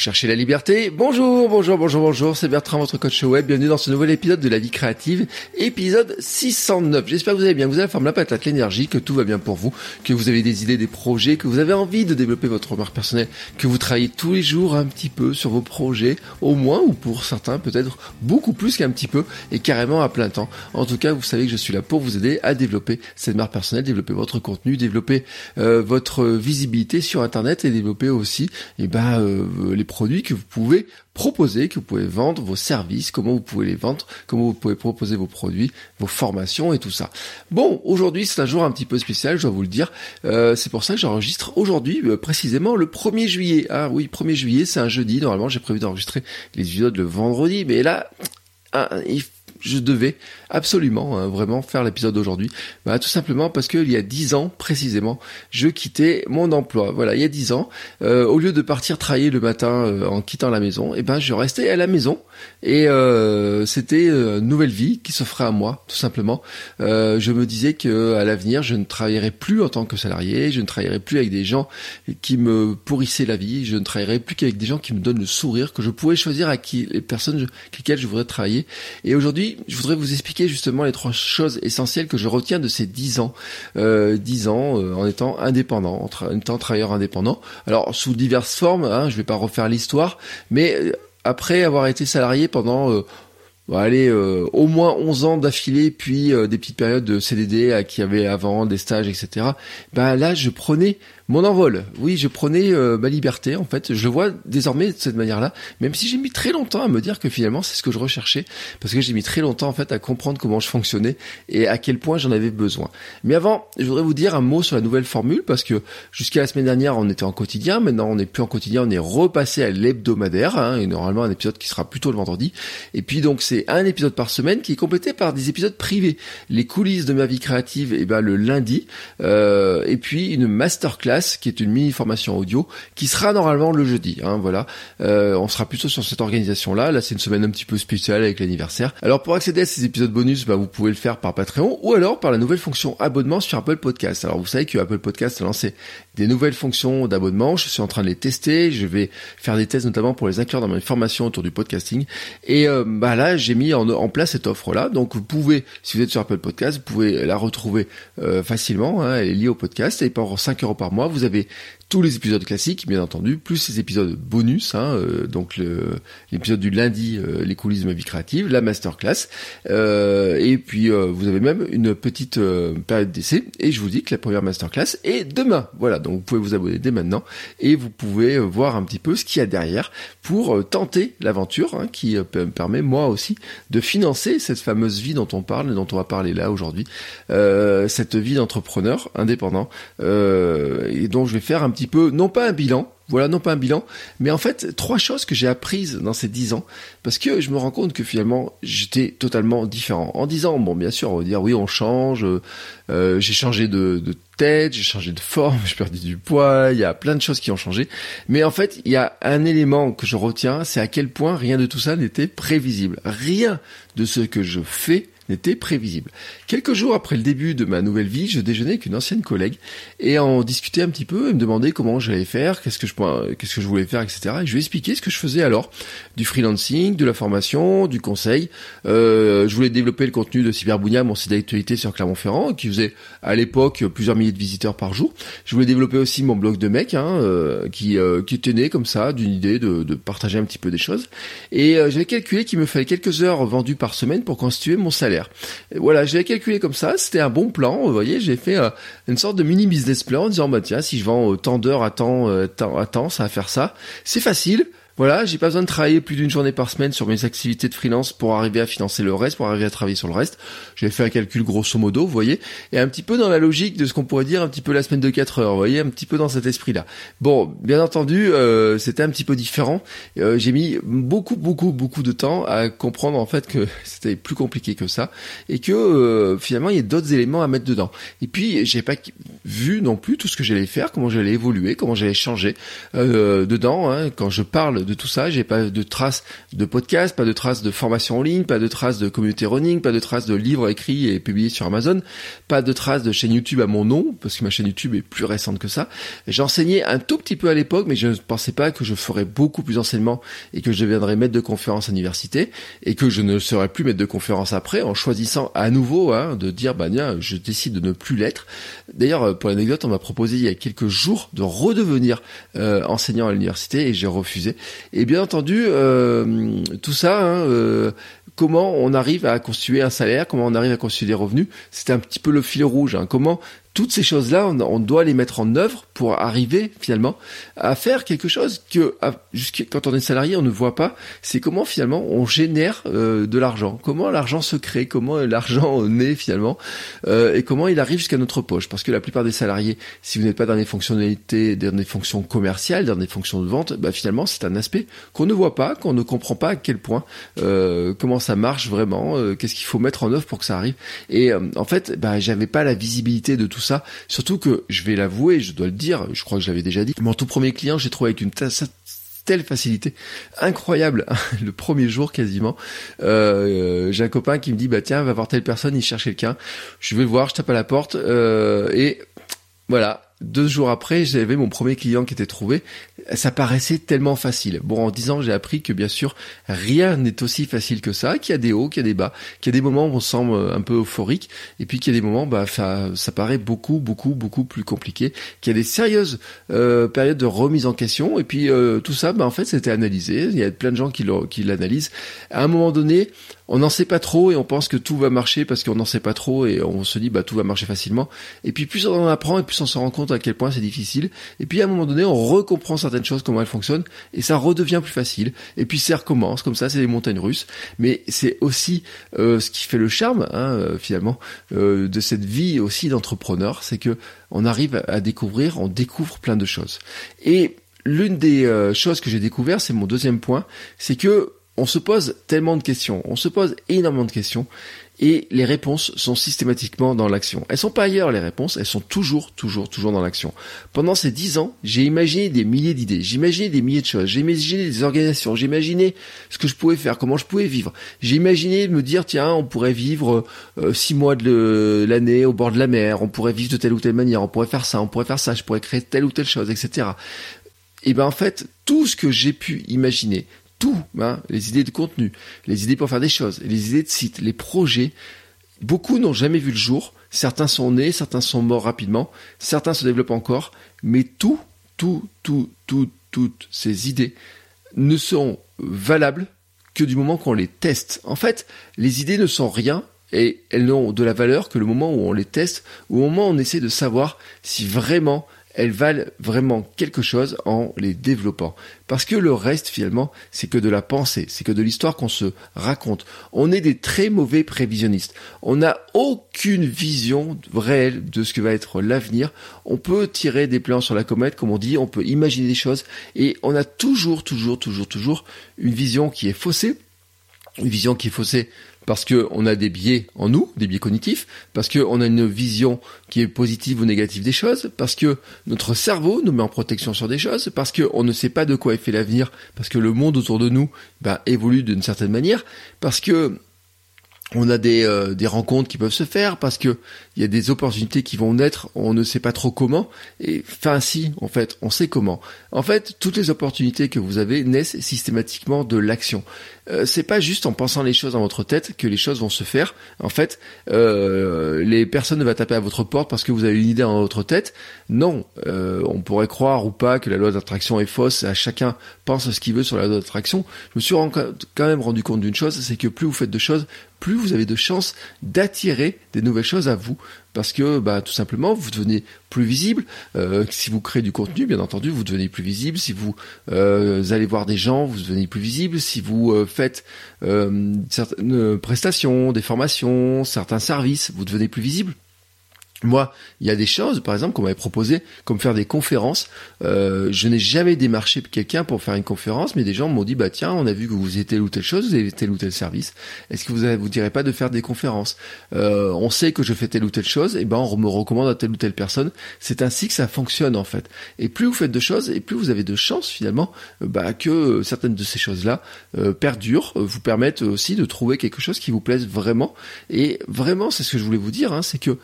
cherchez la liberté Bonjour, bonjour, bonjour, bonjour, c'est Bertrand, votre coach web. Bienvenue dans ce nouvel épisode de La vie créative, épisode 609. J'espère que vous allez bien, vous avez la la patate, l'énergie, que tout va bien pour vous, que vous avez des idées, des projets, que vous avez envie de développer votre marque personnelle, que vous travaillez tous les jours un petit peu sur vos projets, au moins, ou pour certains peut-être beaucoup plus qu'un petit peu, et carrément à plein temps. En tout cas, vous savez que je suis là pour vous aider à développer cette marque personnelle, développer votre contenu, développer euh, votre visibilité sur Internet et développer aussi, eh ben, euh, les produits que vous pouvez proposer, que vous pouvez vendre, vos services, comment vous pouvez les vendre, comment vous pouvez proposer vos produits, vos formations et tout ça. Bon, aujourd'hui c'est un jour un petit peu spécial, je dois vous le dire. Euh, c'est pour ça que j'enregistre aujourd'hui euh, précisément le 1er juillet. Ah oui, 1er juillet, c'est un jeudi. Normalement, j'ai prévu d'enregistrer les épisodes le vendredi, mais là, il je devais absolument hein, vraiment faire l'épisode d'aujourd'hui bah, Tout simplement parce qu'il y a dix ans précisément, je quittais mon emploi. Voilà, il y a dix ans, euh, au lieu de partir travailler le matin euh, en quittant la maison, et eh ben je restais à la maison et euh, c'était une nouvelle vie qui s'offrait à moi, tout simplement. je me disais que à l'avenir, je ne travaillerai plus en tant que salarié, je ne travaillerai plus avec des gens qui me pourrissaient la vie, je ne travaillerai plus qu'avec des gens qui me donnent le sourire, que je pouvais choisir à qui les personnes avec lesquelles je voudrais travailler. Et aujourd'hui, je voudrais vous expliquer justement les trois choses essentielles que je retiens de ces dix ans, euh, dix ans euh, en étant indépendant, en étant travailleur indépendant. Alors sous diverses formes, hein, je vais pas refaire l'histoire, mais euh, après avoir été salarié pendant euh, allez, euh, au moins 11 ans d'affilée, puis des petites périodes de CDD à qui avait avant, des stages, etc. Ben là, je prenais mon envol. Oui, je prenais euh, ma liberté en fait. Je le vois désormais de cette manière-là, même si j'ai mis très longtemps à me dire que finalement c'est ce que je recherchais, parce que j'ai mis très longtemps en fait à comprendre comment je fonctionnais et à quel point j'en avais besoin. Mais avant, je voudrais vous dire un mot sur la nouvelle formule, parce que jusqu'à la semaine dernière on était en quotidien, maintenant on n'est plus en quotidien, on est repassé à l'hebdomadaire, hein, et normalement un épisode qui sera plutôt le vendredi. Et puis donc c'est un épisode par semaine qui est complété par des épisodes privés, les coulisses de ma vie créative, et eh ben le lundi, euh, et puis une masterclass qui est une mini formation audio, qui sera normalement le jeudi. Hein, voilà, euh, on sera plutôt sur cette organisation-là. Là, c'est une semaine un petit peu spéciale avec l'anniversaire. Alors pour accéder à ces épisodes bonus, bah, vous pouvez le faire par Patreon ou alors par la nouvelle fonction abonnement sur Apple Podcast. Alors vous savez que Apple Podcast a lancé des nouvelles fonctions d'abonnement. Je suis en train de les tester. Je vais faire des tests notamment pour les inclure dans mes formations autour du podcasting. Et euh, bah là, j'ai mis en, place cette offre-là. Donc vous pouvez, si vous êtes sur Apple Podcast, vous pouvez la retrouver euh, facilement. Hein, elle est liée au podcast et pour 5 euros par mois, vous avez tous les épisodes classiques, bien entendu, plus ces épisodes bonus, hein, euh, donc l'épisode du lundi, euh, les coulisses de ma vie créative, la masterclass, euh, et puis vous avez même une petite période d'essai, et je vous dis que la première masterclass est demain. Voilà, donc vous pouvez vous abonner dès maintenant, et vous pouvez voir un petit peu ce qu'il y a derrière pour tenter l'aventure, hein, qui me permet moi aussi de financer cette fameuse vie dont on parle, dont on va parler là aujourd'hui, cette vie d'entrepreneur indépendant, et dont je vais faire un petit peu, non pas un bilan, voilà, non pas un bilan, mais en fait, trois choses que j'ai apprises dans ces dix ans, parce que je me rends compte que finalement, j'étais totalement différent. En dix bon, bien sûr, on va dire, oui, on change, euh, j'ai changé de tête, j'ai changé de forme, j'ai perdu du poids, il y a plein de choses qui ont changé, mais en fait, il y a un élément que je retiens, c'est à quel point rien de tout ça n'était prévisible. Rien de ce que je fais n'était prévisible. Quelques jours après le début de ma nouvelle vie, je déjeunais avec une ancienne collègue et on discutait un petit peu, elle me demandait comment j'allais faire, qu'est-ce que je voulais faire, etc. Et je lui ai expliqué ce que je faisais alors, du freelancing, de la formation, du conseil. Euh, je voulais développer le contenu de Cyberbounia, mon site d'actualité sur Clermont-Ferrand, qui faisait à l'époque plusieurs milliers de visiteurs par jour. Je voulais développer aussi mon blog de mec, hein, euh, qui, euh, était comme ça, d'une idée de, de, partager un petit peu des choses. Et euh, j'avais calculé qu'il me fallait quelques heures vendues par semaine pour constituer mon salaire. Voilà, j'ai calculé comme ça, c'était un bon plan, vous voyez, j'ai fait euh, une sorte de mini business plan en disant bah tiens, si je vends euh, tant d'heures à temps, euh, à temps, ça va faire ça. C'est facile, Voilà, j'ai pas besoin de travailler plus d'une journée par semaine sur mes activités de freelance pour arriver à financer le reste, pour arriver à travailler sur le reste. J'ai fait un calcul grosso modo, vous voyez, et un petit peu dans la logique de ce qu'on pourrait dire un petit peu la semaine de 4 heures, vous voyez, un petit peu dans cet esprit-là. Bon, bien entendu, euh, c'était un petit peu différent. Euh, j'ai mis beaucoup, beaucoup, beaucoup de temps à comprendre en fait que c'était plus compliqué que ça et que euh, finalement il y a d'autres éléments à mettre dedans. Et puis j'ai pas vu non plus tout ce que j'allais faire, comment j'allais évoluer, comment j'allais changer dedans. Hein, quand je parle de tout ça. J'ai pas de traces de podcast, pas de traces de formation en ligne, pas de traces de communauté running, pas de traces de livres écrits et publiés sur Amazon, pas de traces de chaîne YouTube à mon nom, parce que ma chaîne YouTube est plus récente que ça. J'enseignais un tout petit peu à l'époque, mais je ne pensais pas que je ferais beaucoup plus d'enseignement et que je deviendrais maître de conférence à l'université et que je ne serais plus maître de conférence après en choisissant à nouveau hein, de dire bah bien je décide de ne plus l'être. D'ailleurs pour l'anecdote on m'a proposé il y a quelques jours de redevenir euh, enseignant à l'université et j'ai refusé et bien entendu, euh, tout ça, hein, euh, comment on arrive à constituer un salaire, comment on arrive à constituer des revenus, c'est un petit peu le fil rouge. Hein. Comment toutes ces choses-là, on, doit les mettre en œuvre pour arriver finalement à faire quelque chose que quand on est salarié, on ne voit pas. C'est comment finalement on génère euh, de l'argent, comment l'argent se crée, comment l'argent naît finalement, euh, et comment il arrive jusqu'à notre poche. Parce que la plupart des salariés, si vous n'êtes pas dans les fonctionnalités, dans des fonctions commerciales, dans des fonctions de vente, bah, finalement c'est un aspect qu'on ne voit pas, qu'on ne comprend pas à quel point, euh, comment ça marche vraiment, qu'est-ce qu'il faut mettre en œuvre pour que ça arrive. Et en fait, bah, j'avais pas la visibilité de tout ça. Surtout que, je vais l'avouer, je dois le dire, je crois que j'avais déjà dit, mon tout premier client, j'ai trouvé avec une telle facilité incroyable le premier jour quasiment. Euh, j'ai un copain qui me dit bah tiens va voir telle personne il cherche quelqu'un. Je vais le voir je tape à la porte euh, et voilà deux jours après, j'avais mon premier client qui était trouvé. Ça paraissait tellement facile. Bon, en disant, j'ai appris que bien sûr, rien n'est aussi facile que ça, qu'il y a des hauts, qu'il y a des bas, qu'il y a des moments où on semble un peu euphorique, et puis qu'il y a des moments, bah, ça, ça paraît beaucoup, beaucoup, beaucoup plus compliqué, qu'il y a des sérieuses euh, périodes de remise en question, et puis euh, tout ça, bah, en fait, c'était analysé. Il y a plein de gens qui l'analysent. À un moment donné, on n'en sait pas trop et on pense que tout va marcher parce qu'on n'en sait pas trop et on se dit bah tout va marcher facilement. Et puis plus on en apprend et plus on se rend compte à quel point c'est difficile. Et puis à un moment donné, on recomprend certaines choses comment elles fonctionnent et ça redevient plus facile. Et puis ça recommence comme ça, c'est des montagnes russes. Mais c'est aussi euh, ce qui fait le charme hein, euh, finalement euh, de cette vie aussi d'entrepreneur, c'est que on arrive à découvrir, on découvre plein de choses. Et l'une des choses que j'ai découvert, c'est mon deuxième point, c'est que on se pose tellement de questions, on se pose énormément de questions, et les réponses sont systématiquement dans l'action. Elles sont pas ailleurs les réponses, elles sont toujours, toujours, toujours dans l'action. Pendant ces dix ans, j'ai imaginé des milliers d'idées, j'ai imaginé des milliers de choses, j'ai imaginé des organisations, j'ai imaginé ce que je pouvais faire, comment je pouvais vivre. J'ai imaginé me dire tiens, on pourrait vivre euh, six mois de l'année au bord de la mer, on pourrait vivre de telle ou telle manière, on pourrait faire ça, on pourrait faire ça, je pourrais créer telle ou telle chose, etc. Et ben en fait, tout ce que j'ai pu imaginer, tout, hein, les idées de contenu, les idées pour faire des choses, les idées de site, les projets. Beaucoup n'ont jamais vu le jour. Certains sont nés, certains sont morts rapidement, certains se développent encore, mais tout, tout, tout, tout, toutes ces idées ne sont valables que du moment qu'on les teste. En fait, les idées ne sont rien et elles n'ont de la valeur que le moment où on les teste, au moment où on essaie de savoir si vraiment elles valent vraiment quelque chose en les développant. Parce que le reste, finalement, c'est que de la pensée, c'est que de l'histoire qu'on se raconte. On est des très mauvais prévisionnistes. On n'a aucune vision réelle de ce que va être l'avenir. On peut tirer des plans sur la comète, comme on dit, on peut imaginer des choses, et on a toujours, toujours, toujours, toujours une vision qui est faussée. Une vision qui est faussée parce qu'on a des biais en nous, des biais cognitifs, parce qu'on a une vision qui est positive ou négative des choses, parce que notre cerveau nous met en protection sur des choses, parce qu'on ne sait pas de quoi est fait l'avenir, parce que le monde autour de nous bah, évolue d'une certaine manière, parce que on a des, euh, des rencontres qui peuvent se faire parce que il y a des opportunités qui vont naître, on ne sait pas trop comment. Et enfin si, en fait, on sait comment. En fait, toutes les opportunités que vous avez naissent systématiquement de l'action. Euh, c'est pas juste en pensant les choses dans votre tête que les choses vont se faire. En fait, euh, les personnes ne vont taper à votre porte parce que vous avez une idée dans votre tête. Non, euh, on pourrait croire ou pas que la loi d'attraction est fausse. À chacun pense ce qu'il veut sur la loi d'attraction. Je me suis quand même rendu compte d'une chose, c'est que plus vous faites de choses, plus vous avez de chances d'attirer des nouvelles choses à vous parce que bah, tout simplement vous devenez plus visible. Euh, si vous créez du contenu, bien entendu, vous devenez plus visible. Si vous euh, allez voir des gens, vous devenez plus visible. Si vous euh, faites certaines prestations, des formations, certains services, vous devenez plus visible. Moi, il y a des choses, par exemple, qu'on m'avait proposé, comme faire des conférences. Euh, je n'ai jamais démarché quelqu'un pour faire une conférence, mais des gens m'ont dit, bah tiens, on a vu que vous étiez telle ou telle chose, vous avez tel ou tel service. Est-ce que vous ne vous direz pas de faire des conférences? Euh, On sait que je fais telle ou telle chose, et ben on me recommande à telle ou telle personne. C'est ainsi que ça fonctionne en fait. Et plus vous faites de choses, et plus vous avez de chances finalement euh, bah, que certaines de ces choses-là perdurent, vous permettent aussi de trouver quelque chose qui vous plaise vraiment. Et vraiment, c'est ce que je voulais vous dire, hein, c'est que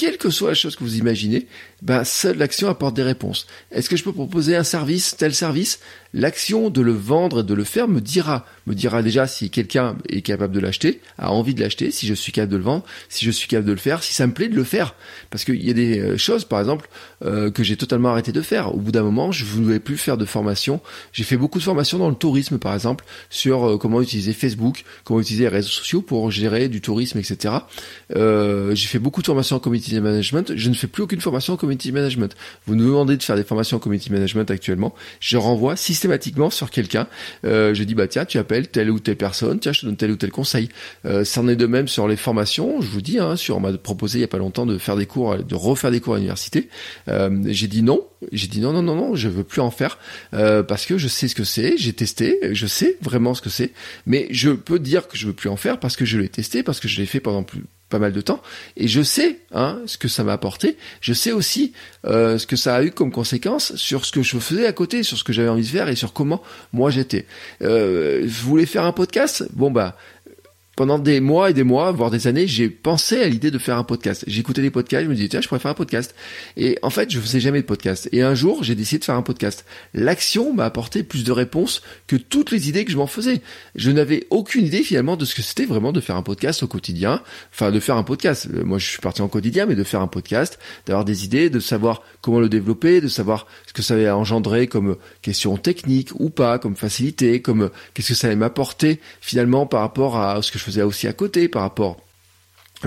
quelle que soit la chose que vous imaginez, ben seule l'action apporte des réponses. Est-ce que je peux proposer un service, tel service? L'action de le vendre et de le faire me dira, me dira déjà si quelqu'un est capable de l'acheter, a envie de l'acheter, si je suis capable de le vendre, si je suis capable de le faire, si ça me plaît de le faire. Parce qu'il y a des euh, choses, par exemple, euh, que j'ai totalement arrêté de faire. Au bout d'un moment, je ne voulais plus faire de formation. J'ai fait beaucoup de formations dans le tourisme, par exemple, sur euh, comment utiliser Facebook, comment utiliser les réseaux sociaux pour gérer du tourisme, etc. j'ai fait beaucoup de formations en community management. Je ne fais plus aucune formation en community management. Vous nous demandez de faire des formations en community management actuellement. Je renvoie systématiquement sur quelqu'un. Euh, je dis bah tiens, tu appelles telle ou telle personne. Tiens, je te donne tel ou tel conseil. Euh, est de même sur les formations. Je vous dis, hein, sur on m'a proposé il y a pas longtemps de faire des cours, de refaire des cours à l'université. Euh, j'ai dit non. J'ai dit non, non, non, non, je veux plus en faire euh, parce que je sais ce que c'est. J'ai testé, je sais vraiment ce que c'est. Mais je peux dire que je veux plus en faire parce que je l'ai testé, parce que je l'ai fait pendant plus pas mal de temps et je sais hein, ce que ça m'a apporté. Je sais aussi euh, ce que ça a eu comme conséquence sur ce que je faisais à côté, sur ce que j'avais envie de faire et sur comment moi j'étais. Euh, je voulais faire un podcast? Bon bah pendant des mois et des mois, voire des années, j'ai pensé à l'idée de faire un podcast. J'écoutais des podcasts, je me disais, tiens, je pourrais faire un podcast. Et en fait, je faisais jamais de podcast. Et un jour, j'ai décidé de faire un podcast. L'action m'a apporté plus de réponses que toutes les idées que je m'en faisais. Je n'avais aucune idée finalement de ce que c'était vraiment de faire un podcast au quotidien. Enfin, de faire un podcast. Euh, moi, je suis parti en quotidien, mais de faire un podcast, d'avoir des idées, de savoir comment le développer, de savoir ce que ça allait engendrer comme question technique ou pas, comme facilité, comme qu'est-ce que ça allait m'apporter finalement par rapport à ce que je faisais aussi à côté par rapport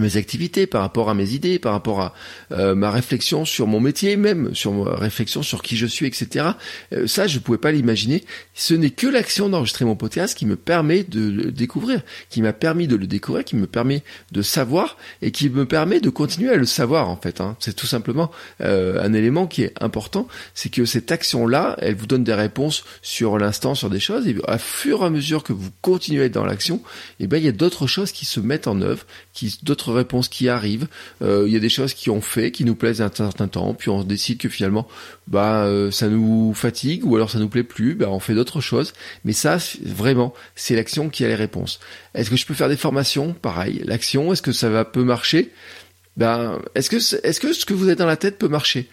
mes activités, par rapport à mes idées, par rapport à euh, ma réflexion sur mon métier, même sur ma réflexion sur qui je suis, etc. Euh, ça, je ne pouvais pas l'imaginer. Ce n'est que l'action d'enregistrer mon podcast qui me permet de le découvrir, qui m'a permis de le découvrir, qui me permet de savoir et qui me permet de continuer à le savoir en fait. Hein. C'est tout simplement euh, un élément qui est important, c'est que cette action-là, elle vous donne des réponses sur l'instant, sur des choses, et à fur et à mesure que vous continuez dans l'action, et eh ben il y a d'autres choses qui se mettent en œuvre, qui d'autres réponses qui arrivent. Euh, il y a des choses qui ont fait, qui nous plaisent un certain temps, puis on décide que finalement, bah, euh, ça nous fatigue ou alors ça nous plaît plus, bah, on fait d'autres choses. Mais ça, vraiment, c'est l'action qui a les réponses. Est-ce que je peux faire des formations? Pareil, l'action, est-ce que ça va peut marcher? Ben, est-ce que est-ce que ce que vous êtes dans la tête peut marcher?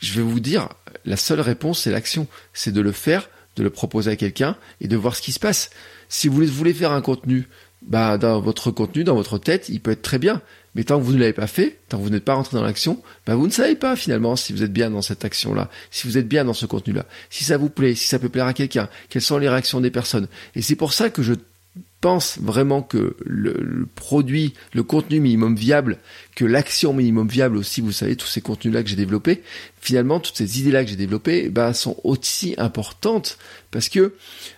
Je vais vous dire, la seule réponse, c'est l'action, c'est de le faire, de le proposer à quelqu'un et de voir ce qui se passe. Si vous voulez faire un contenu, bah, dans votre contenu, dans votre tête, il peut être très bien. Mais tant que vous ne l'avez pas fait, tant que vous n'êtes pas rentré dans l'action, bah vous ne savez pas finalement si vous êtes bien dans cette action-là, si vous êtes bien dans ce contenu-là, si ça vous plaît, si ça peut plaire à quelqu'un, quelles sont les réactions des personnes. Et c'est pour ça que je pense vraiment que le, produit, le contenu minimum viable, que l'action minimum viable aussi, vous savez, tous ces contenus-là que j'ai développés, finalement, toutes ces idées-là que j'ai développées, bah, sont aussi importantes parce que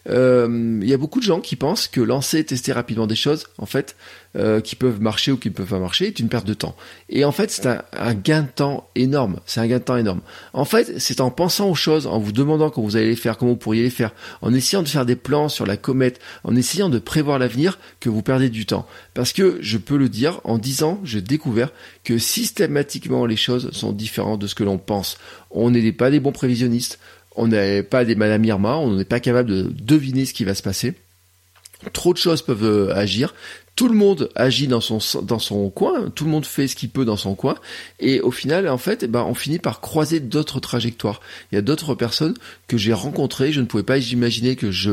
euh, il y a beaucoup de gens qui pensent que lancer tester rapidement des choses, en fait, euh, qui peuvent marcher ou qui ne peuvent pas marcher, est une perte de temps. Et en fait, c'est un, un, gain de temps énorme. C'est un gain de temps énorme. En fait, c'est en pensant aux choses, en vous demandant comment vous allez les faire, comment vous pourriez les faire, en essayant de faire des plans sur la comète, en essayant de prévoir l'avenir, que vous perdez du temps. Parce que, je peux le dire, en 10 ans, j'ai découvert que systématiquement les choses sont différentes de ce que l'on pense. On n'est pas des bons prévisionnistes, on n'est pas des Madame Irma, on n'est pas capable de deviner ce qui va se passer. Trop de choses peuvent euh, agir tout le monde agit dans son coin, tout le monde fait ce qu'il peut dans son coin, et au final, en fait, eh ben, on finit par croiser d'autres trajectoires. Il y a d'autres personnes que j'ai rencontrées, je ne pouvais pas imaginer que je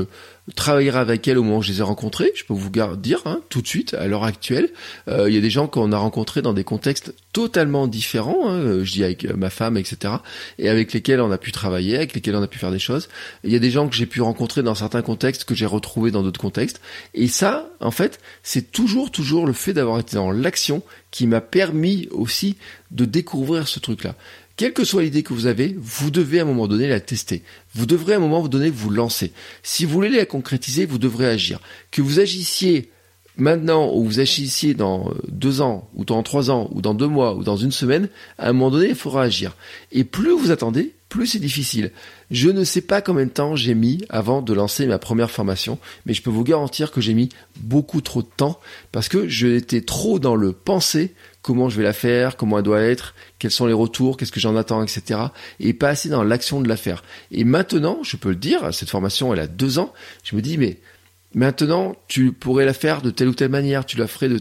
travaillerai avec elles au moment où je les ai rencontrées. Je peux vous dire hein, tout de suite, à l'heure actuelle, euh, il y a des gens qu'on a rencontrés dans des contextes totalement différents. Hein, je dis avec ma femme, etc., et avec lesquels on a pu travailler, avec lesquels on a pu faire des choses. Il y a des gens que j'ai pu rencontrer dans certains contextes que j'ai retrouvés dans d'autres contextes. Et ça, en fait, c'est toujours, toujours le fait d'avoir été dans l'action qui m'a permis aussi de découvrir ce truc-là. Quelle que soit l'idée que vous avez, vous devez à un moment donné la tester. Vous devrez à un moment donné vous lancer. Si vous voulez la concrétiser, vous devrez agir. Que vous agissiez maintenant ou vous agissiez dans euh, deux ans, ou dans trois ans, ou dans deux mois, ou dans une semaine, à un moment donné, il faudra agir. Et plus vous attendez, plus c'est difficile. Je ne sais pas combien de temps j'ai mis avant de lancer ma première formation, mais je peux vous garantir que j'ai mis beaucoup trop de temps parce que j'étais trop dans le penser comment je vais la faire, comment elle doit être, quels sont les retours, qu'est-ce que j'en attends, etc. Et pas assez dans l'action de la faire. Et maintenant, je peux le dire, cette formation, elle a deux ans, je me dis, mais maintenant, tu pourrais la faire de telle ou telle manière, tu la ferais de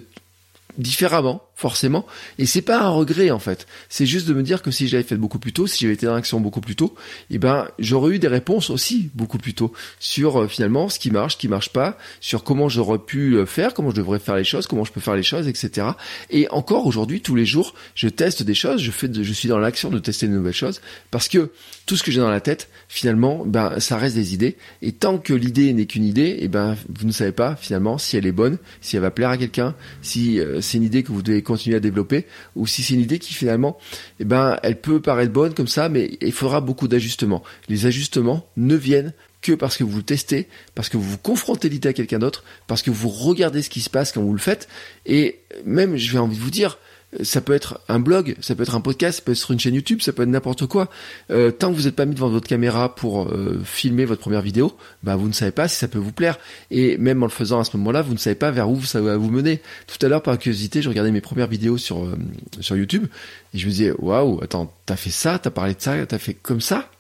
différemment, forcément. Et c'est pas un regret en fait. C'est juste de me dire que si j'avais fait beaucoup plus tôt, si j'avais été dans l'action beaucoup plus tôt, eh ben j'aurais eu des réponses aussi beaucoup plus tôt sur euh, finalement ce qui marche, ce qui marche pas, sur comment j'aurais pu euh, faire, comment je devrais faire les choses, comment je peux faire les choses, etc. Et encore aujourd'hui, tous les jours, je teste des choses, je fais, je suis dans l'action de tester de nouvelles choses parce que tout ce que j'ai dans la tête, finalement, ben ça reste des idées. Et tant que l'idée n'est qu'une idée, eh ben vous ne savez pas finalement si elle est bonne, si elle va plaire à quelqu'un, si euh, c'est une idée que vous devez à développer, ou si c'est une idée qui finalement, eh ben, elle peut paraître bonne comme ça, mais il faudra beaucoup d'ajustements. Les ajustements ne viennent que parce que vous testez, parce que vous vous confrontez l'idée à quelqu'un d'autre, parce que vous regardez ce qui se passe quand vous le faites, et même, je vais envie de vous dire, ça peut être un blog, ça peut être un podcast, ça peut être une chaîne YouTube, ça peut être n'importe quoi. Euh, tant que vous n'êtes pas mis devant votre caméra pour euh, filmer votre première vidéo, bah vous ne savez pas si ça peut vous plaire. Et même en le faisant à ce moment-là, vous ne savez pas vers où ça va vous mener. Tout à l'heure, par curiosité, je regardais mes premières vidéos sur euh, sur YouTube et je me disais waouh, attends, t'as fait ça, t'as parlé de ça, t'as fait comme ça?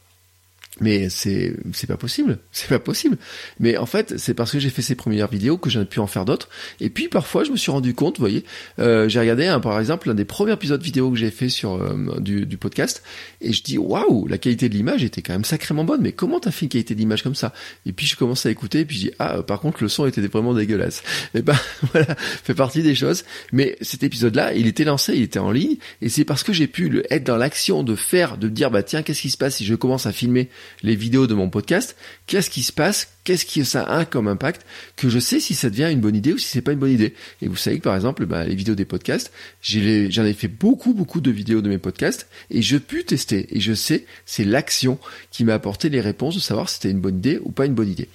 Mais c'est c'est pas possible, c'est pas possible. Mais en fait, c'est parce que j'ai fait ces premières vidéos que j'en ai pu en faire d'autres. Et puis parfois, je me suis rendu compte, vous voyez, euh, j'ai regardé un, par exemple l'un des premiers épisodes vidéo que j'ai fait sur euh, du, du, podcast, et je dis waouh, la qualité de l'image était quand même sacrément bonne. Mais comment t'as fait une qualité d'image comme ça? Et puis je commence à écouter, et puis je dis ah, par contre le son était vraiment dégueulasse. Et ben voilà, fait partie des choses. Mais cet épisode-là, il était lancé, il était en ligne, et c'est parce que j'ai pu être dans l'action de faire, de dire bah tiens, qu'est-ce qui se passe si je commence à filmer? Les vidéos de mon podcast, qu'est-ce qui se passe, qu'est-ce que ça a comme impact, que je sais si ça devient une bonne idée ou si c'est pas une bonne idée. Et vous savez que par exemple, bah, les vidéos des podcasts, j'en ai fait beaucoup, beaucoup de vidéos de mes podcasts et je pu tester. Et je sais, c'est l'action qui m'a apporté les réponses de savoir si c'était une bonne idée ou pas une bonne idée.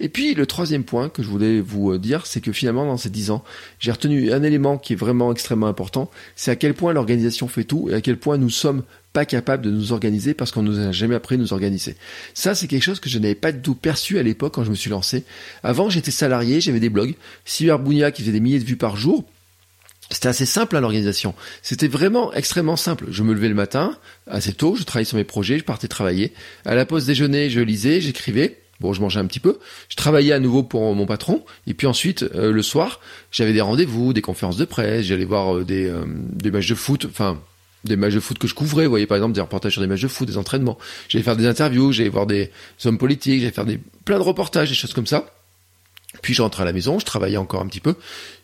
Et puis le troisième point que je voulais vous euh, dire, c'est que finalement dans ces dix ans, j'ai retenu un élément qui est vraiment extrêmement important, c'est à quel point l'organisation fait tout et à quel point nous sommes pas capable de nous organiser parce qu'on nous a jamais appris à nous organiser. Ça, c'est quelque chose que je n'avais pas du tout perçu à l'époque quand je me suis lancé. Avant, j'étais salarié, j'avais des blogs. Cyberbounia qui faisait des milliers de vues par jour. C'était assez simple hein, l'organisation. C'était vraiment extrêmement simple. Je me levais le matin, assez tôt, je travaillais sur mes projets, je partais travailler. À la pause déjeuner, je lisais, j'écrivais. Bon, je mangeais un petit peu. Je travaillais à nouveau pour mon patron. Et puis ensuite, euh, le soir, j'avais des rendez-vous, des conférences de presse, j'allais voir euh, euh, des matchs de foot. Enfin, des matchs de foot que je couvrais, vous voyez par exemple des reportages sur des matchs de foot, des entraînements. J'allais faire des interviews, j'allais voir des hommes politiques, j'allais faire des plein de reportages, des choses comme ça. Puis je rentrais à la maison, je travaillais encore un petit peu,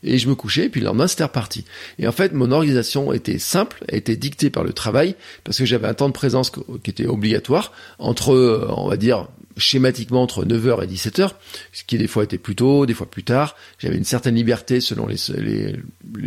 et je me couchais, et puis le lendemain c'était reparti. Et en fait, mon organisation était simple, était dictée par le travail, parce que j'avais un temps de présence qui était obligatoire, entre, on va dire, schématiquement entre 9h et 17h, ce qui des fois était plus tôt, des fois plus tard. J'avais une certaine liberté selon les,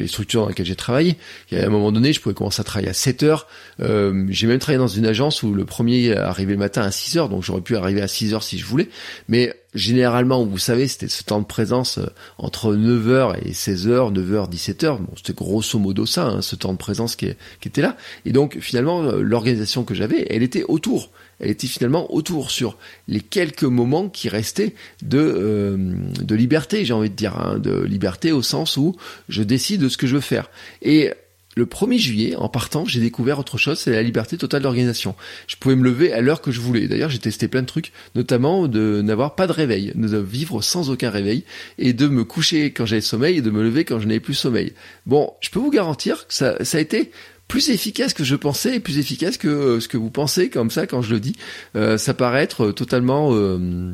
structures dans lesquelles j'ai travaillé. A un moment donné, je pouvais commencer à travailler à 7h. Euh, j'ai même travaillé dans une agence où le premier arrivait le matin à 6h, donc j'aurais pu arriver à 6h si je voulais. Mais généralement, vous savez, c'était ce temps de présence euh, entre 9h et 16h, 9h, 17h. Bon, c'était grosso modo ça, hein, ce temps de présence qui, était là. Et donc, finalement, euh, l'organisation que j'avais, elle était autour elle était finalement autour sur les quelques moments qui restaient de, euh, liberté, j'ai envie de dire, hein, de liberté au sens où je décide de ce que je veux faire. Et le 1er juillet, en partant, j'ai découvert autre chose, c'est la liberté totale d'organisation. Je pouvais me lever à l'heure que je voulais. D'ailleurs, j'ai testé plein de trucs, notamment de n'avoir pas de réveil, de vivre sans aucun réveil, et de me coucher quand j'avais sommeil et de me lever quand je n'avais plus sommeil. Bon, je peux vous garantir que ça, a été plus efficace que je pensais et plus efficace que euh, ce que vous pensez comme ça quand je le dis. Euh, ça paraît être totalement euh,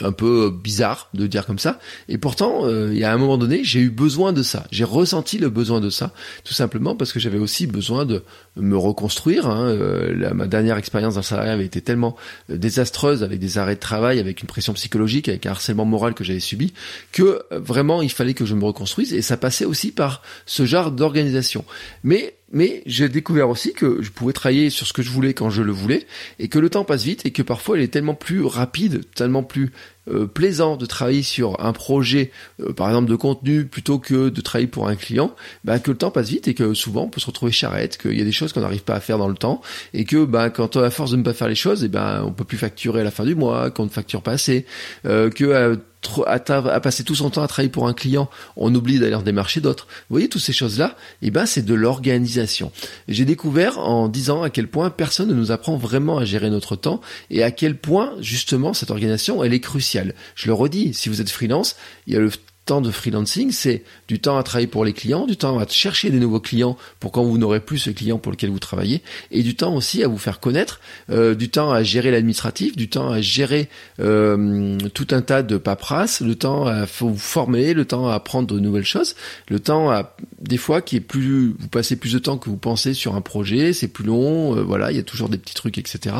un peu bizarre de dire comme ça. Et pourtant, euh, il y a un moment donné, j'ai eu besoin de ça. J'ai ressenti le besoin de ça, tout simplement parce que j'avais aussi besoin de me reconstruire. Hein. Euh, ma dernière expérience dans le salariat avait été tellement euh, désastreuse, avec des arrêts de travail, avec une pression psychologique, avec un harcèlement moral que j'avais subi, que vraiment il fallait que je me reconstruise. Et ça passait aussi par ce genre d'organisation. Mais mais j'ai découvert aussi que je pouvais travailler sur ce que je voulais quand je le voulais, et que le temps passe vite, et que parfois il est tellement plus rapide, tellement plus euh, plaisant de travailler sur un projet, euh, par exemple de contenu, plutôt que de travailler pour un client, bah, que le temps passe vite et que souvent on peut se retrouver charrette, qu'il y a des choses qu'on n'arrive pas à faire dans le temps, et que bah, quand à force de ne pas faire les choses, et ben on peut plus facturer à la fin du mois, qu'on ne facture pas assez, euh, que à, passer tout son temps à travailler pour un client, on oublie d'aller en démarcher d'autres. Vous voyez, toutes ces choses-là, eh ben, c'est de l'organisation. J'ai découvert en disant à quel point personne ne nous apprend vraiment à gérer notre temps et à quel point, justement, cette organisation, elle est cruciale. Je le redis, si vous êtes freelance, il y a le temps de freelancing, c'est du temps à travailler pour les clients, du temps à chercher des nouveaux clients pour quand vous n'aurez plus ce client pour lequel vous travaillez, et du temps aussi à vous faire connaître, euh, du temps à gérer l'administratif, du temps à gérer euh, tout un tas de paperasse, le temps à vous former, le temps à apprendre de nouvelles choses, le temps à des fois qui est plus, vous passez plus de temps que vous pensez sur un projet, c'est plus long, euh, voilà, il y a toujours des petits trucs, etc.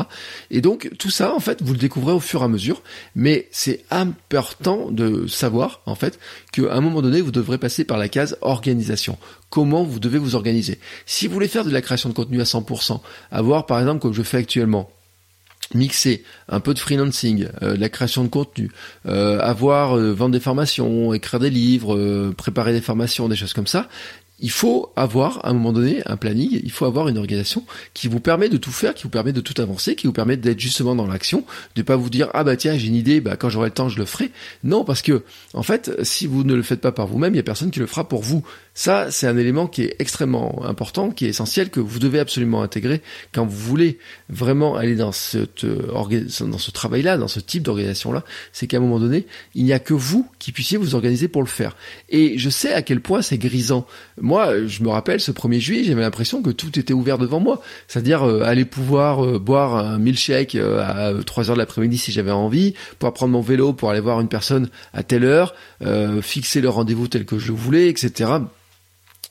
Et donc tout ça, en fait, vous le découvrez au fur et à mesure, mais c'est important de savoir, en fait, qu'à un moment donné, vous devrez passer par la case organisation. Comment vous devez vous organiser? Si vous voulez faire de la création de contenu à 100%, avoir par exemple comme je fais actuellement, mixer un peu de freelancing, euh, de la création de contenu, euh, avoir vendre des formations, écrire des livres, préparer des formations, des choses comme ça, il faut avoir à un moment donné un planning, il faut avoir une organisation qui vous permet de tout faire, qui vous permet de tout avancer, qui vous permet d'être justement dans l'action, de pas vous dire ah bah tiens j'ai une idée, bah quand j'aurai le temps je le ferai. Non parce que en fait si vous ne le faites pas par vous-même, il y a personne qui le fera pour vous. Ça c'est un élément qui est extrêmement important, qui est essentiel que vous devez absolument intégrer quand vous voulez vraiment aller dans cette dans ce travail-là, dans ce type d'organisation-là, c'est qu'à un moment donné il n'y a que vous qui puissiez vous organiser pour le faire. Et je sais à quel point c'est grisant moi, je me rappelle ce 1er juillet, j'avais l'impression que tout était ouvert devant moi. C'est-à-dire euh, aller pouvoir euh, boire un milkshake euh, à 3 heures de l'après-midi si j'avais envie, pouvoir prendre mon vélo pour aller voir une personne à telle heure, fixer le rendez-vous tel que je voulais, etc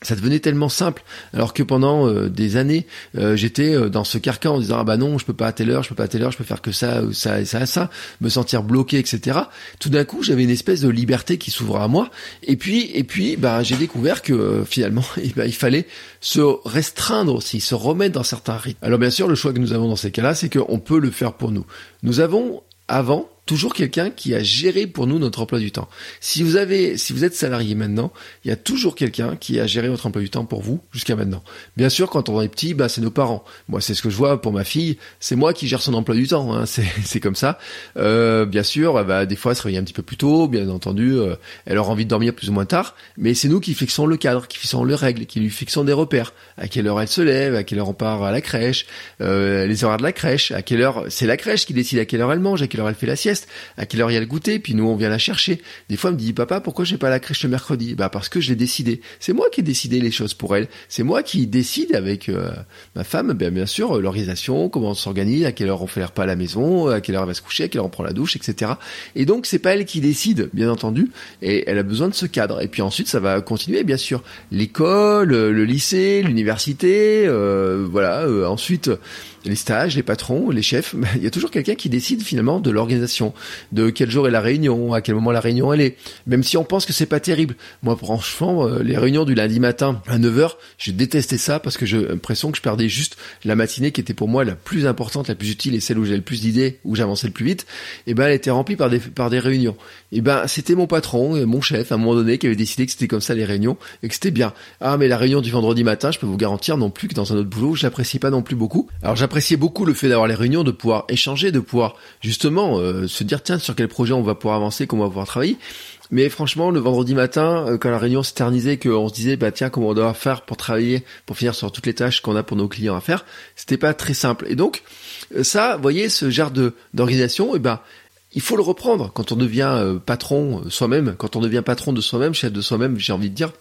ça devenait tellement simple alors que pendant euh, des années euh, j'étais euh, dans ce carcan en disant ah bah non je peux pas à telle heure je peux pas à telle heure je peux faire que ça ou ça et ça et ça me sentir bloqué etc tout d'un coup j'avais une espèce de liberté qui s'ouvre à moi. Et puis et puis bah j'ai découvert que finalement eh ben, il fallait se restreindre aussi se remettre dans certains rythmes. Alors bien sûr le choix que nous avons dans ces cas-là c'est qu'on peut le faire pour nous. Nous avons avant toujours quelqu'un qui a géré pour nous notre emploi du temps. Si vous avez, si vous êtes salarié maintenant, il y a toujours quelqu'un qui a géré votre emploi du temps pour vous jusqu'à maintenant. Bien sûr, quand on est petit, bah c'est nos parents. Moi, c'est ce que je vois pour ma fille. C'est moi qui gère son emploi du temps. Hein. C'est comme ça. Euh, bien sûr, bah, des fois, elle se réveille un petit peu plus tôt. Bien entendu, euh, elle aura envie de dormir plus ou moins tard. Mais c'est nous qui fixons le cadre, qui fixons les règles, qui lui fixons des repères. À quelle heure elle se lève, à quelle heure on part à la crèche, euh, les horaires de la crèche, à quelle heure c'est la crèche qui décide à quelle heure elle mange, à quelle heure elle fait la sieste à quelle heure il y a le goûter, puis nous on vient la chercher. Des fois elle me dit papa pourquoi j'ai pas la crèche le mercredi? Bah parce que je l'ai décidé. C'est moi qui ai décidé les choses pour elle. C'est moi qui décide avec euh, ma femme, bien bien sûr, euh, l'organisation, comment on s'organise, à quelle heure on fait les repas à la maison, à quelle heure elle va se coucher, à quelle heure on prend la douche, etc. Et donc c'est pas elle qui décide, bien entendu, et elle a besoin de ce cadre. Et puis ensuite ça va continuer, bien sûr, l'école, le lycée, l'université, euh, voilà. ensuite les stages, les patrons, les chefs, il y a toujours quelqu'un qui décide finalement de l'organisation, de quel jour est la réunion, à quel moment la réunion elle est. Même si on pense que c'est pas terrible. Moi, franchement, euh, les réunions du lundi matin à 9h, je détestais ça parce que j'ai l'impression que je perdais juste la matinée qui était pour moi la plus importante, la plus utile et celle où j'avais le plus d'idées, où j'avançais le plus vite. Et ben, elle était remplie par des, par des réunions. Et ben, c'était mon patron, mon chef, à un moment donné, qui avait décidé que c'était comme ça les réunions et que c'était bien. Ah, mais la réunion du vendredi matin, je peux vous garantir non plus que dans un autre boulot, j'apprécie pas non plus beaucoup. Alors, j'appréciais beaucoup le fait d'avoir les réunions, de pouvoir échanger, de pouvoir justement euh, se dire tiens sur quel projet on va pouvoir avancer, comment on va pouvoir travailler. Mais franchement, le vendredi matin, euh, quand la réunion s'éternisait, qu'on se disait bah tiens comment on doit faire pour travailler, pour finir sur toutes les tâches qu'on a pour nos clients à faire, c'était pas très simple. Et donc euh, ça, voyez, ce genre d'organisation, eh ben il faut le reprendre quand on devient patron soi-même, quand on devient patron de soi-même, chef de soi-même, j'ai envie de dire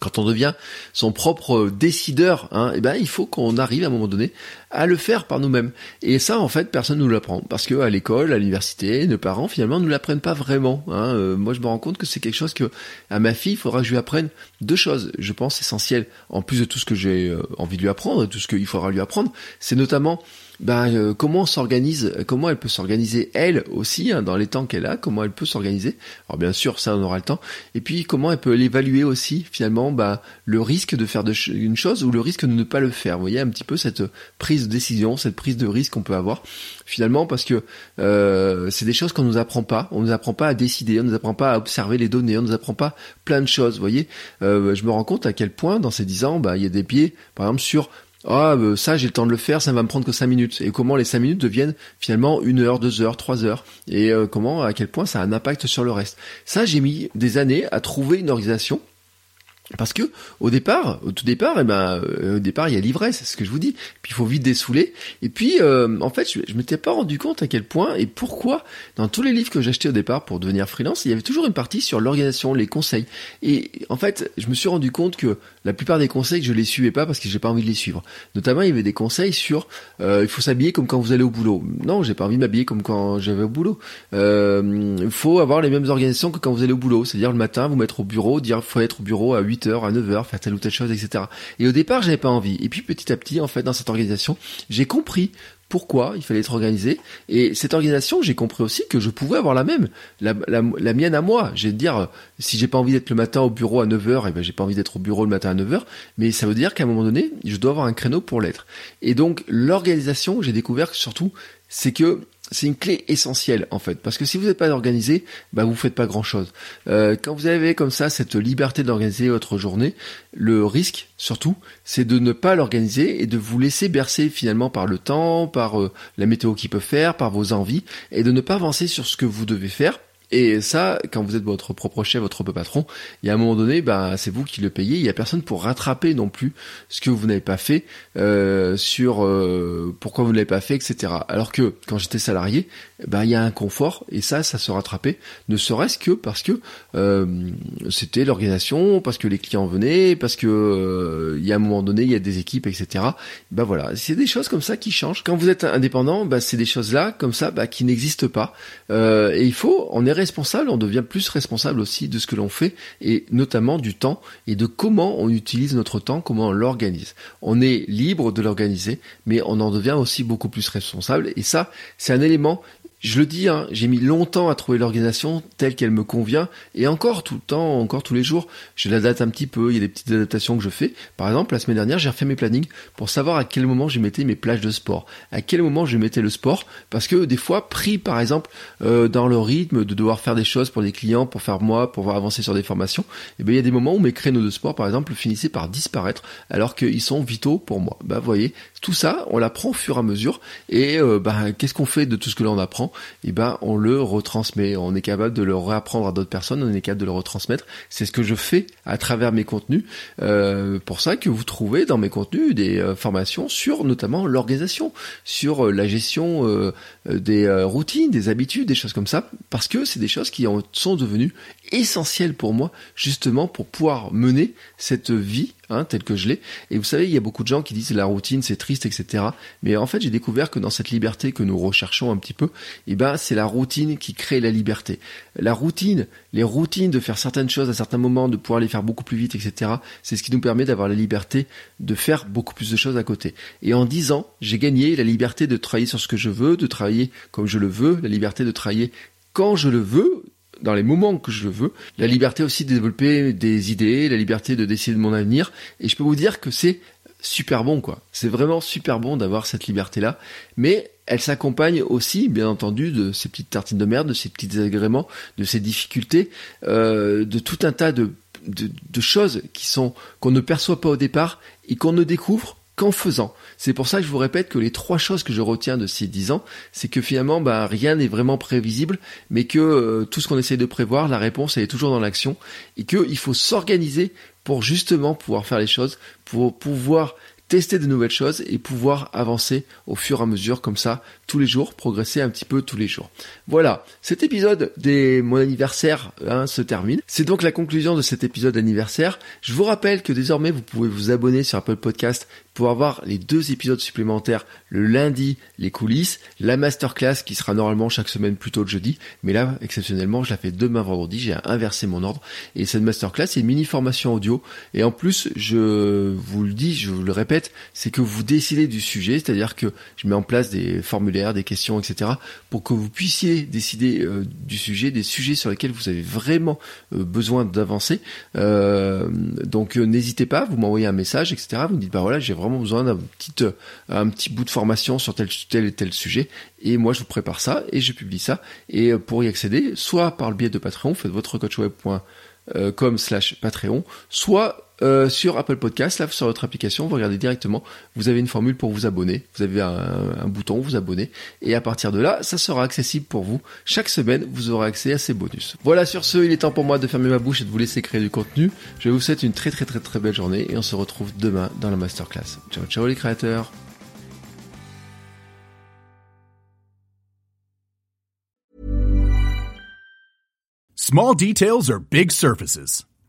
quand on devient son propre décideur, hein, eh ben il faut qu'on arrive à un moment donné à le faire par nous-mêmes. Et ça, en fait, personne ne nous l'apprend parce que à l'école, à l'université, nos parents finalement ne nous l'apprennent pas vraiment. Hein. Euh, moi, je me rends compte que c'est quelque chose que à ma fille, il faudra que je lui apprenne deux choses. Je pense essentielles en plus de tout ce que j'ai euh, envie de lui apprendre, tout ce qu'il faudra lui apprendre, c'est notamment ben, euh, comment s'organise, comment elle peut s'organiser elle aussi hein, dans les temps qu'elle a, comment elle peut s'organiser? Alors bien sûr, ça on aura le temps. Et puis comment elle peut l'évaluer aussi finalement ben, le risque de faire de une chose ou le risque de ne pas le faire? Vous voyez un petit peu cette prise de décision, cette prise de risque qu'on peut avoir finalement parce que euh, c'est des choses qu'on nous apprend pas. On nous apprend pas à décider, on nous apprend pas à observer les données, on nous apprend pas plein de choses. Vous voyez, euh, je me rends compte à quel point dans ces dix ans, bah, il y a des pieds, par exemple sur ah euh, ça j'ai le temps de le faire, ça va me prendre que cinq minutes. Et comment les cinq minutes deviennent finalement une heure, deux heures, trois heures. Et euh, comment, à quel point ça a un impact sur le reste. Ça j'ai mis des années à trouver une organisation parce que au départ, au tout départ, eh ben, euh, au départ, il y a l'ivresse, c'est ce que je vous dis. Puis il faut vite dessouler. Et puis, euh, en fait, je, je m'étais pas rendu compte à quel point et pourquoi dans tous les livres que j'achetais au départ pour devenir freelance, il y avait toujours une partie sur l'organisation, les conseils. Et en fait, je me suis rendu compte que la plupart des conseils, je les suivais pas parce que j'ai pas envie de les suivre. Notamment, il y avait des conseils sur euh, il faut s'habiller comme quand vous allez au boulot. Non, j'ai pas envie de m'habiller comme quand j'avais au boulot. il faut avoir les mêmes organisations que quand vous allez au boulot, c'est-à-dire le matin, vous mettre au bureau, dire faut être au bureau à 8 8h, à 9h, faire telle ou telle chose, etc. Et au départ, j'avais pas envie. Et puis petit à petit, en fait, dans cette organisation, j'ai compris pourquoi il fallait être organisé. Et cette organisation, j'ai compris aussi que je pouvais avoir la même, la, mienne à moi. J'ai de dire, si j'ai pas envie d'être le matin au bureau à 9h, et eh ben j'ai pas envie d'être au bureau le matin à 9h, mais ça veut dire qu'à un moment donné, je dois avoir un créneau pour l'être. Et donc, l'organisation, j'ai découvert surtout, c'est que c'est une clé essentielle en fait, parce que si vous n'êtes pas organisé, bah vous faites pas grand chose. Euh, quand vous avez comme ça cette liberté d'organiser votre journée, le risque surtout, c'est de ne pas l'organiser et de vous laisser bercer finalement par le temps, par euh, la météo qui peut faire, par vos envies, et de ne pas avancer sur ce que vous devez faire et ça, quand vous êtes votre propre chef, votre propre patron, il y a un moment donné, bah, c'est vous qui le payez. Il n'y a personne pour rattraper non plus ce que vous n'avez pas fait euh, sur euh, pourquoi vous ne l'avez pas fait, etc. Alors que quand j'étais salarié, bah, il y a un confort et ça, ça se rattrapait, ne serait-ce que parce que euh, c'était l'organisation, parce que les clients venaient, parce que euh, il y a un moment donné, il y a des équipes, etc. Bah voilà, c'est des choses comme ça qui changent. Quand vous êtes indépendant, bah, c'est des choses là comme ça bah, qui n'existent pas. Euh, et il faut, est responsable, on devient plus responsable aussi de ce que l'on fait et notamment du temps et de comment on utilise notre temps, comment on l'organise. On est libre de l'organiser, mais on en devient aussi beaucoup plus responsable et ça, c'est un élément je le dis, hein, j'ai mis longtemps à trouver l'organisation telle qu'elle me convient, et encore tout le temps, encore tous les jours, je la date un petit peu, il y a des petites adaptations que je fais. Par exemple, la semaine dernière, j'ai refait mes plannings pour savoir à quel moment je mettais mes plages de sport, à quel moment je mettais le sport, parce que des fois, pris par exemple euh, dans le rythme de devoir faire des choses pour des clients, pour faire moi, pour pouvoir avancer sur des formations, et eh bien il y a des moments où mes créneaux de sport, par exemple, finissaient par disparaître, alors qu'ils sont vitaux pour moi. Bah vous voyez, tout ça, on l'apprend au fur et à mesure, et euh, bah, qu'est-ce qu'on fait de tout ce que l'on apprend? Et eh ben on le retransmet. On est capable de le réapprendre à d'autres personnes, on est capable de le retransmettre. C'est ce que je fais à travers mes contenus. Euh, pour ça que vous trouvez dans mes contenus des euh, formations sur notamment l'organisation, sur euh, la gestion euh, des routines, des habitudes, des choses comme ça, parce que c'est des choses qui sont devenues essentielles pour moi, justement pour pouvoir mener cette vie hein, tel que je l'ai. Et vous savez, il y a beaucoup de gens qui disent la routine c'est triste, etc. Mais en fait, j'ai découvert que dans cette liberté que nous recherchons un petit peu, eh ben c'est la routine qui crée la liberté. La routine, les routines de faire certaines choses à certains moments, de pouvoir les faire beaucoup plus vite, etc. C'est ce qui nous permet d'avoir la liberté de faire beaucoup plus de choses à côté. Et en dix ans, j'ai gagné la liberté de travailler sur ce que je veux, de travailler comme je le veux, la liberté de travailler quand je le veux, dans les moments que je veux, la liberté aussi de développer des idées, la liberté de décider de mon avenir. Et je peux vous dire que c'est super bon, quoi. C'est vraiment super bon d'avoir cette liberté-là. Mais elle s'accompagne aussi, bien entendu, de ces petites tartines de merde, de ces petits désagréments, de ces difficultés, euh, de tout un tas de, de, de choses qui sont qu'on ne perçoit pas au départ et qu'on ne découvre qu'en faisant. C'est pour ça que je vous répète que les trois choses que je retiens de ces dix ans, c'est que finalement, bah, rien n'est vraiment prévisible, mais que euh, tout ce qu'on essaie de prévoir, la réponse, elle est toujours dans l'action, et qu'il faut s'organiser pour justement pouvoir faire les choses, pour pouvoir tester de nouvelles choses et pouvoir avancer au fur et à mesure comme ça tous les jours, progresser un petit peu tous les jours. Voilà, cet épisode de mon anniversaire hein, se termine. C'est donc la conclusion de cet épisode anniversaire. Je vous rappelle que désormais vous pouvez vous abonner sur Apple Podcast pour avoir les deux épisodes supplémentaires le lundi, les coulisses, la masterclass qui sera normalement chaque semaine plutôt le jeudi, mais là exceptionnellement je la fais demain vendredi, j'ai inversé mon ordre et cette masterclass c'est une mini formation audio et en plus je vous le dis, je vous le répète, c'est que vous décidez du sujet, c'est-à-dire que je mets en place des formulaires, des questions, etc. pour que vous puissiez décider euh, du sujet, des sujets sur lesquels vous avez vraiment euh, besoin d'avancer. Euh, donc n'hésitez pas, vous m'envoyez un message, etc. Vous me dites bah voilà j'ai vraiment besoin d'un petit un petit bout de formation sur tel tel et tel sujet et moi je vous prépare ça et je publie ça et pour y accéder soit par le biais de Patreon, faites votre coachweb.com slash Patreon, soit euh, sur Apple Podcast, là sur votre application, vous regardez directement, vous avez une formule pour vous abonner, vous avez un, bouton vous abonner, et à partir de là, ça sera accessible pour vous. Chaque semaine, vous aurez accès à ces bonus. Voilà, sur ce, il est temps pour moi de fermer ma bouche et de vous laisser créer du contenu. Je vous souhaite une très très très très belle journée et on se retrouve demain dans la masterclass. Ciao ciao les créateurs Small details are big surfaces.